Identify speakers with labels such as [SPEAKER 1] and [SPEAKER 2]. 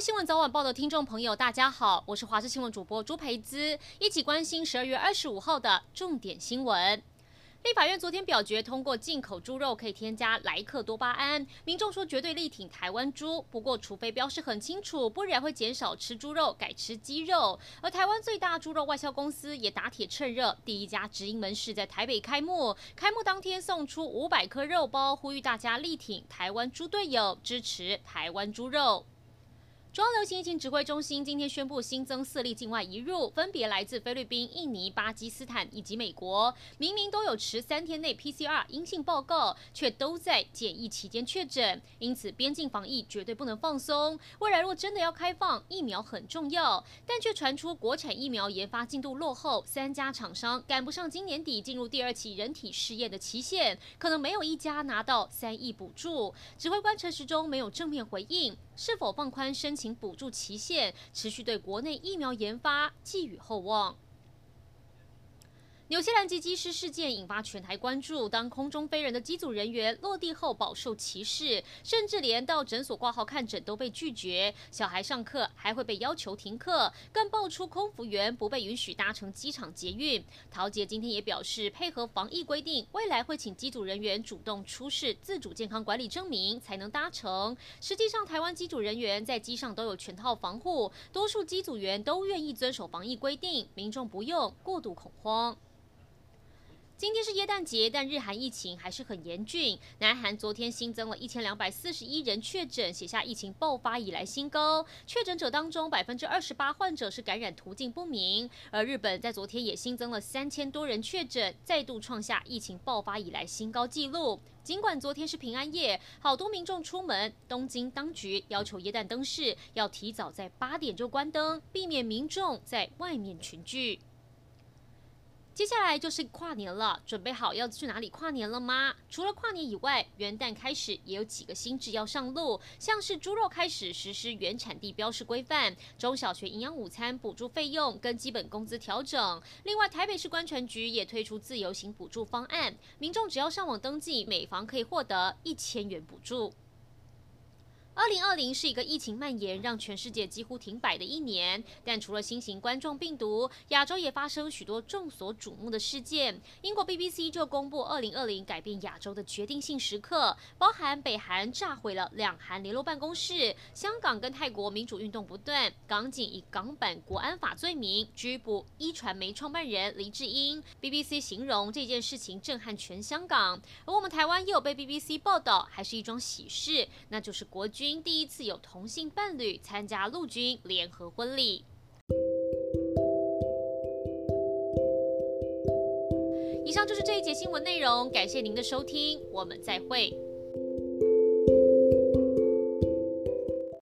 [SPEAKER 1] 新闻早晚报的听众朋友，大家好，我是华视新闻主播朱培姿，一起关心十二月二十五号的重点新闻。立法院昨天表决通过进口猪肉可以添加莱克多巴胺，民众说绝对力挺台湾猪，不过除非标示很清楚，不然会减少吃猪肉，改吃鸡肉。而台湾最大猪肉外销公司也打铁趁热，第一家直营门市在台北开幕，开幕当天送出五百颗肉包，呼吁大家力挺台湾猪队友，支持台湾猪肉。中央流行疫情指挥中心今天宣布新增四例境外移入，分别来自菲律宾、印尼、巴基斯坦以及美国。明明都有持三天内 PCR 阴性报告，却都在检疫期间确诊。因此，边境防疫绝对不能放松。未来若真的要开放，疫苗很重要，但却传出国产疫苗研发进度落后，三家厂商赶不上今年底进入第二期人体试验的期限，可能没有一家拿到三亿补助。指挥官陈时中没有正面回应。是否放宽申请补助期限，持续对国内疫苗研发寄予厚望。纽西兰机师事件引发全台关注。当空中飞人的机组人员落地后饱受歧视，甚至连到诊所挂号看诊都被拒绝。小孩上课还会被要求停课，更爆出空服员不被允许搭乘机场捷运。桃捷今天也表示，配合防疫规定，未来会请机组人员主动出示自主健康管理证明才能搭乘。实际上，台湾机组人员在机上都有全套防护，多数机组员都愿意遵守防疫规定，民众不用过度恐慌。今天是耶诞节，但日韩疫情还是很严峻。南韩昨天新增了一千两百四十一人确诊，写下疫情爆发以来新高。确诊者当中，百分之二十八患者是感染途径不明。而日本在昨天也新增了三千多人确诊，再度创下疫情爆发以来新高纪录。尽管昨天是平安夜，好多民众出门，东京当局要求耶诞灯饰要提早在八点就关灯，避免民众在外面群聚。接下来就是跨年了，准备好要去哪里跨年了吗？除了跨年以外，元旦开始也有几个新制要上路，像是猪肉开始实施原产地标示规范，中小学营养午餐补助费用跟基本工资调整。另外，台北市观传局也推出自由行补助方案，民众只要上网登记，每房可以获得一千元补助。二零二零是一个疫情蔓延让全世界几乎停摆的一年，但除了新型冠状病毒，亚洲也发生许多众所瞩目的事件。英国 BBC 就公布二零二零改变亚洲的决定性时刻，包含北韩炸毁了两韩联络办公室，香港跟泰国民主运动不断，港警以港版国安法罪名拘捕一传媒创办人黎智英。BBC 形容这件事情震撼全香港，而我们台湾也有被 BBC 报道，还是一桩喜事，那就是国军军。第一次有同性伴侣参加陆军联合婚礼。以上就是这一节新闻内容，感谢您的收听，我们再会。